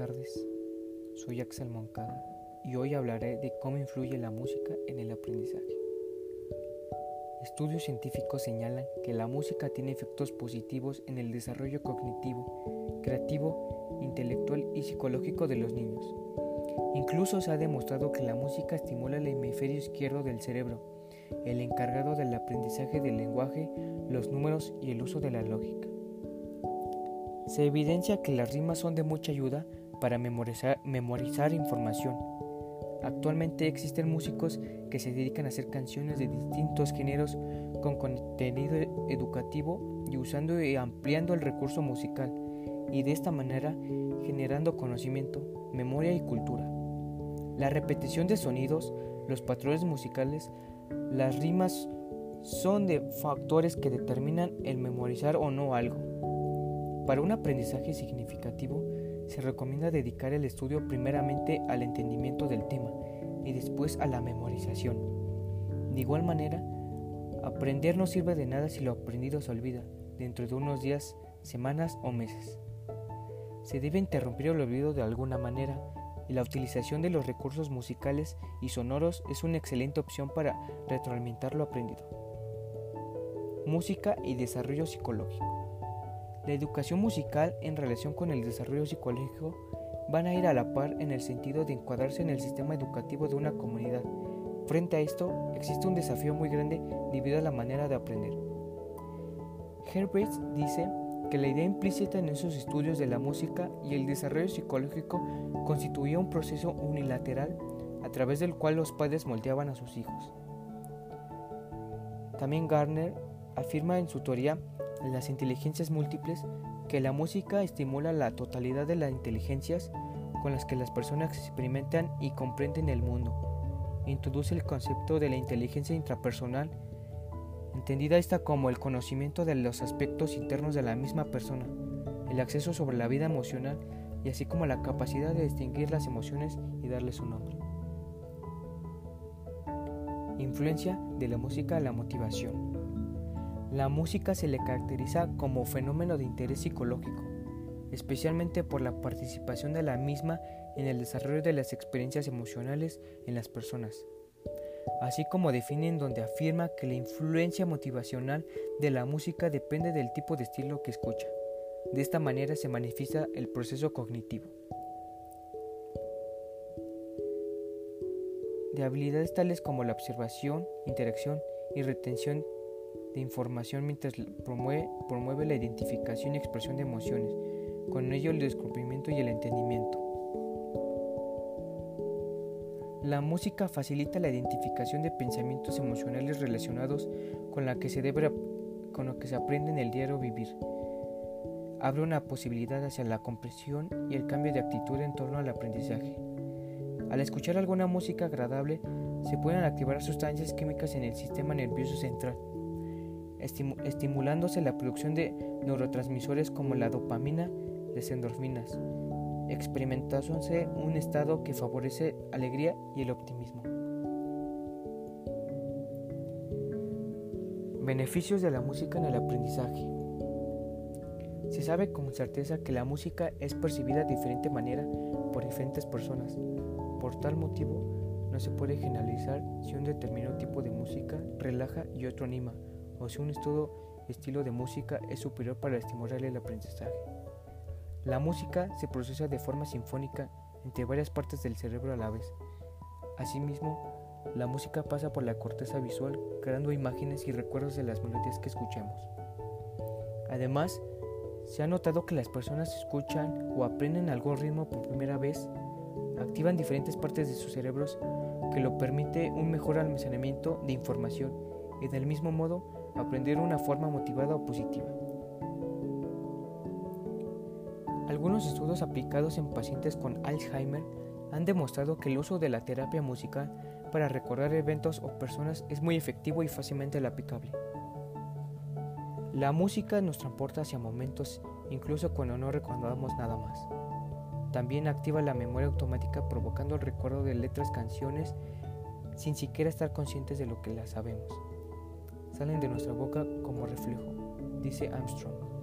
tardes, soy Axel Moncada y hoy hablaré de cómo influye la música en el aprendizaje. Estudios científicos señalan que la música tiene efectos positivos en el desarrollo cognitivo, creativo, intelectual y psicológico de los niños. Incluso se ha demostrado que la música estimula el hemisferio izquierdo del cerebro, el encargado del aprendizaje del lenguaje, los números y el uso de la lógica. Se evidencia que las rimas son de mucha ayuda para memorizar, información. Actualmente existen músicos que se dedican a hacer canciones de distintos géneros con contenido educativo y usando y ampliando el recurso musical y de esta manera generando conocimiento, memoria y cultura. La repetición de sonidos, los patrones musicales, las rimas son de factores que determinan el memorizar o no algo. Para un aprendizaje significativo, se recomienda dedicar el estudio primeramente al entendimiento del tema y después a la memorización. De igual manera, aprender no sirve de nada si lo aprendido se olvida dentro de unos días, semanas o meses. Se debe interrumpir el olvido de alguna manera y la utilización de los recursos musicales y sonoros es una excelente opción para retroalimentar lo aprendido. Música y desarrollo psicológico. La educación musical en relación con el desarrollo psicológico van a ir a la par en el sentido de encuadrarse en el sistema educativo de una comunidad. Frente a esto, existe un desafío muy grande debido a la manera de aprender. Herbert dice que la idea implícita en esos estudios de la música y el desarrollo psicológico constituía un proceso unilateral a través del cual los padres moldeaban a sus hijos. También Garner afirma en su teoría las inteligencias múltiples que la música estimula la totalidad de las inteligencias con las que las personas experimentan y comprenden el mundo. Introduce el concepto de la inteligencia intrapersonal, entendida esta como el conocimiento de los aspectos internos de la misma persona, el acceso sobre la vida emocional y así como la capacidad de distinguir las emociones y darles un nombre. Influencia de la música a la motivación. La música se le caracteriza como fenómeno de interés psicológico, especialmente por la participación de la misma en el desarrollo de las experiencias emocionales en las personas, así como definen donde afirma que la influencia motivacional de la música depende del tipo de estilo que escucha. De esta manera se manifiesta el proceso cognitivo. De habilidades tales como la observación, interacción y retención de información mientras promueve, promueve la identificación y expresión de emociones, con ello el descubrimiento y el entendimiento. La música facilita la identificación de pensamientos emocionales relacionados con, la que se debe, con lo que se aprende en el diario vivir. Abre una posibilidad hacia la comprensión y el cambio de actitud en torno al aprendizaje. Al escuchar alguna música agradable, se pueden activar sustancias químicas en el sistema nervioso central, estimulándose la producción de neurotransmisores como la dopamina, las endorfinas, experimentándose un estado que favorece alegría y el optimismo. Beneficios de la música en el aprendizaje. Se sabe con certeza que la música es percibida de diferente manera por diferentes personas. Por tal motivo, no se puede generalizar si un determinado tipo de música relaja y otro anima o si un estilo de música es superior para estimular el aprendizaje. La música se procesa de forma sinfónica entre varias partes del cerebro a la vez. Asimismo, la música pasa por la corteza visual, creando imágenes y recuerdos de las melodías que escuchemos. Además, se ha notado que las personas escuchan o aprenden algún ritmo por primera vez, activan diferentes partes de sus cerebros que lo permite un mejor almacenamiento de información y del mismo modo aprender una forma motivada o positiva. Algunos estudios aplicados en pacientes con Alzheimer han demostrado que el uso de la terapia musical para recordar eventos o personas es muy efectivo y fácilmente aplicable. La música nos transporta hacia momentos incluso cuando no recordamos nada más. También activa la memoria automática provocando el recuerdo de letras, canciones, sin siquiera estar conscientes de lo que las sabemos salen de nuestra boca como reflejo, dice Armstrong.